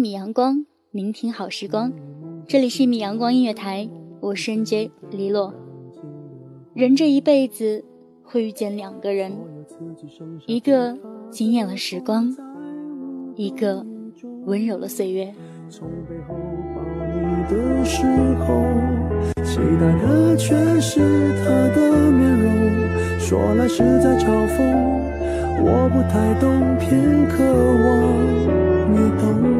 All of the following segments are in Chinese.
米阳光，聆听好时光。这里是一米阳光音乐台，我是 NJ 黎洛。人这一辈子会遇见两个人，一个惊艳了时光，一个温柔了岁月。从背后抱你的时候，期待的却是他的面容，说来是在嘲讽，我不太懂，偏渴望。你懂，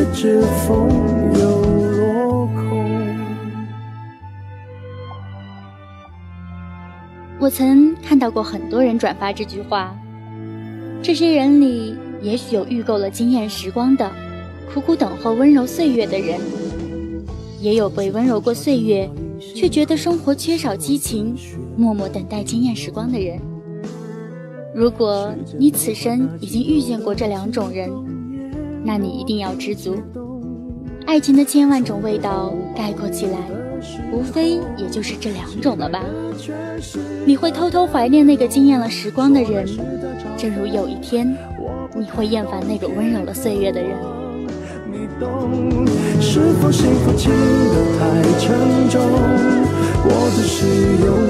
于指缝，又落空。我曾看到过很多人转发这句话，这些人里也许有预购了惊艳时光的，苦苦等候温柔岁月的人，也有被温柔过岁月，却觉得生活缺少激情，默默等待惊艳时光的人。如果你此生已经遇见过这两种人，那你一定要知足，爱情的千万种味道概括起来，无非也就是这两种了吧。你会偷偷怀念那个惊艳了时光的人，正如有一天，你会厌烦那个温柔了岁月的人。是否幸福轻得太沉重？过度使用，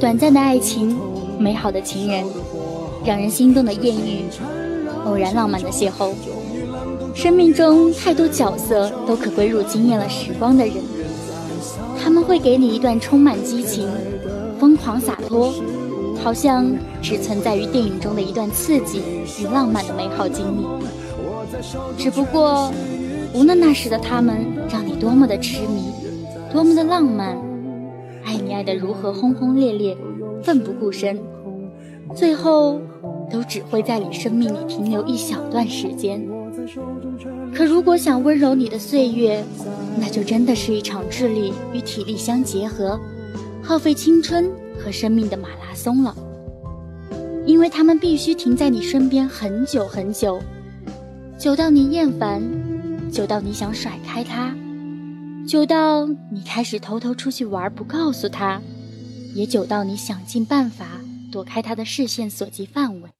短暂的爱情，美好的情人，让人心动的艳遇，偶然浪漫的邂逅。生命中太多角色都可归入惊艳了时光的人，他们会给你一段充满激情、疯狂洒脱，好像只存在于电影中的一段刺激与浪漫的美好经历。只不过，无论那时的他们让你多么的痴迷，多么的浪漫。爱你爱的如何轰轰烈烈，奋不顾身，最后都只会在你生命里停留一小段时间。可如果想温柔你的岁月，那就真的是一场智力与体力相结合，耗费青春和生命的马拉松了。因为他们必须停在你身边很久很久，久到你厌烦，久到你想甩开他。久到你开始偷偷出去玩，不告诉他；也久到你想尽办法躲开他的视线所及范围。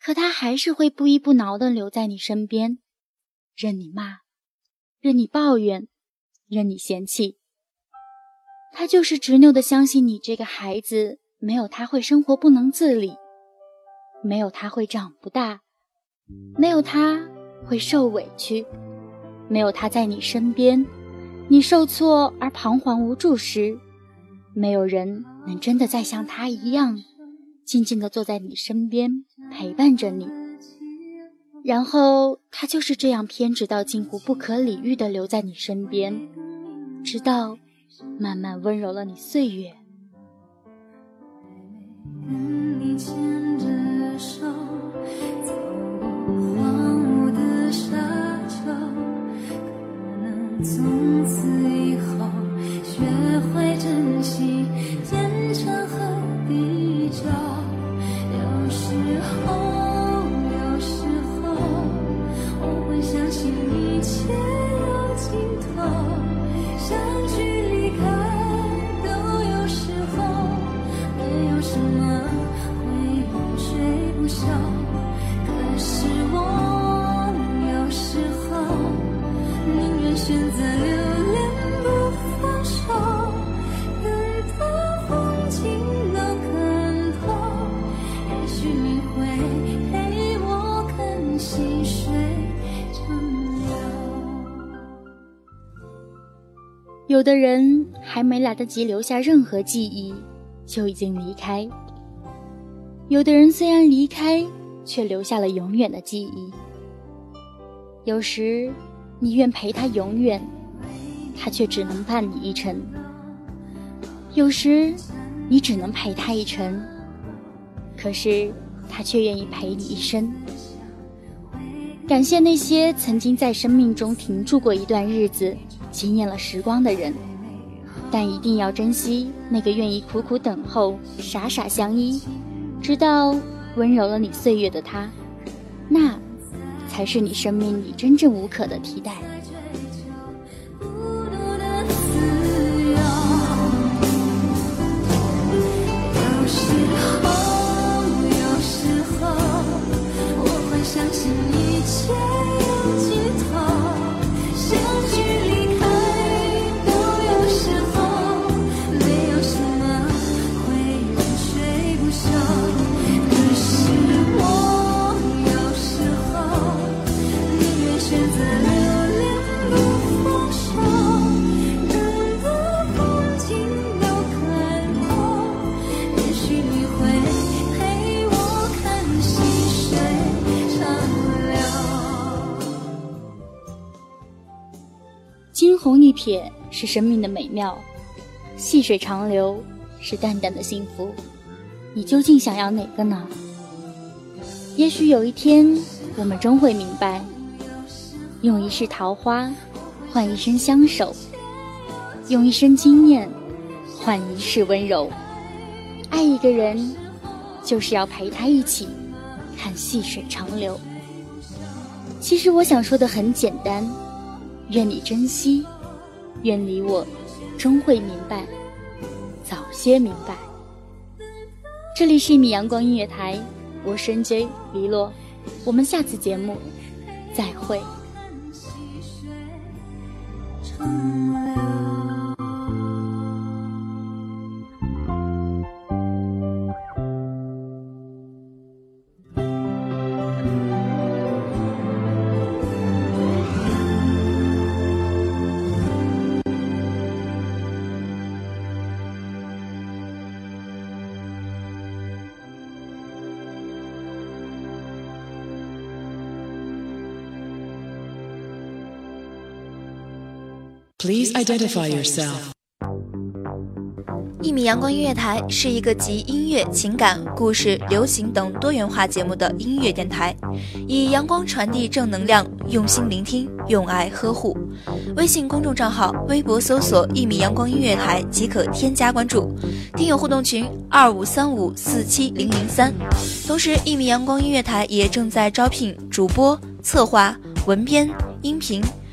可他还是会不依不挠地留在你身边，任你骂，任你抱怨，任你嫌弃。他就是执拗地相信你这个孩子没有他会生活不能自理，没有他会长不大，没有他会受委屈。没有他在你身边，你受挫而彷徨无助时，没有人能真的再像他一样，静静地坐在你身边陪伴着你。然后他就是这样偏执到近乎不可理喻地留在你身边，直到慢慢温柔了你岁月。跟你牵着手，选择留恋不放手，等到风景都看透，也许你会陪我看细水长流。有的人还没来得及留下任何记忆。就已经离开。有的人虽然离开，却留下了永远的记忆。有时，你愿陪他永远，他却只能伴你一程；有时，你只能陪他一程，可是他却愿意陪你一生。感谢那些曾经在生命中停驻过一段日子、惊艳了时光的人。但一定要珍惜那个愿意苦苦等候、傻傻相依，直到温柔了你岁月的他，那，才是你生命里真正无可的替代。惊鸿一瞥是生命的美妙，细水长流是淡淡的幸福。你究竟想要哪个呢？也许有一天，我们终会明白，用一世桃花换一生相守，用一生经验换一世温柔。爱一个人，就是要陪他一起看细水长流。其实我想说的很简单。愿你珍惜，愿你我终会明白，早些明白。这里是一米阳光音乐台，我是 NJ 黎洛，我们下次节目再会。Please identify yourself. 一米阳光音乐台是一个集音乐、情感、故事、流行等多元化节目的音乐电台，以阳光传递正能量，用心聆听，用爱呵护。微信公众账号、微博搜索“一米阳光音乐台”即可添加关注。听友互动群：二五三五四七零零三。同时，一米阳光音乐台也正在招聘主播、策划、文编、音频、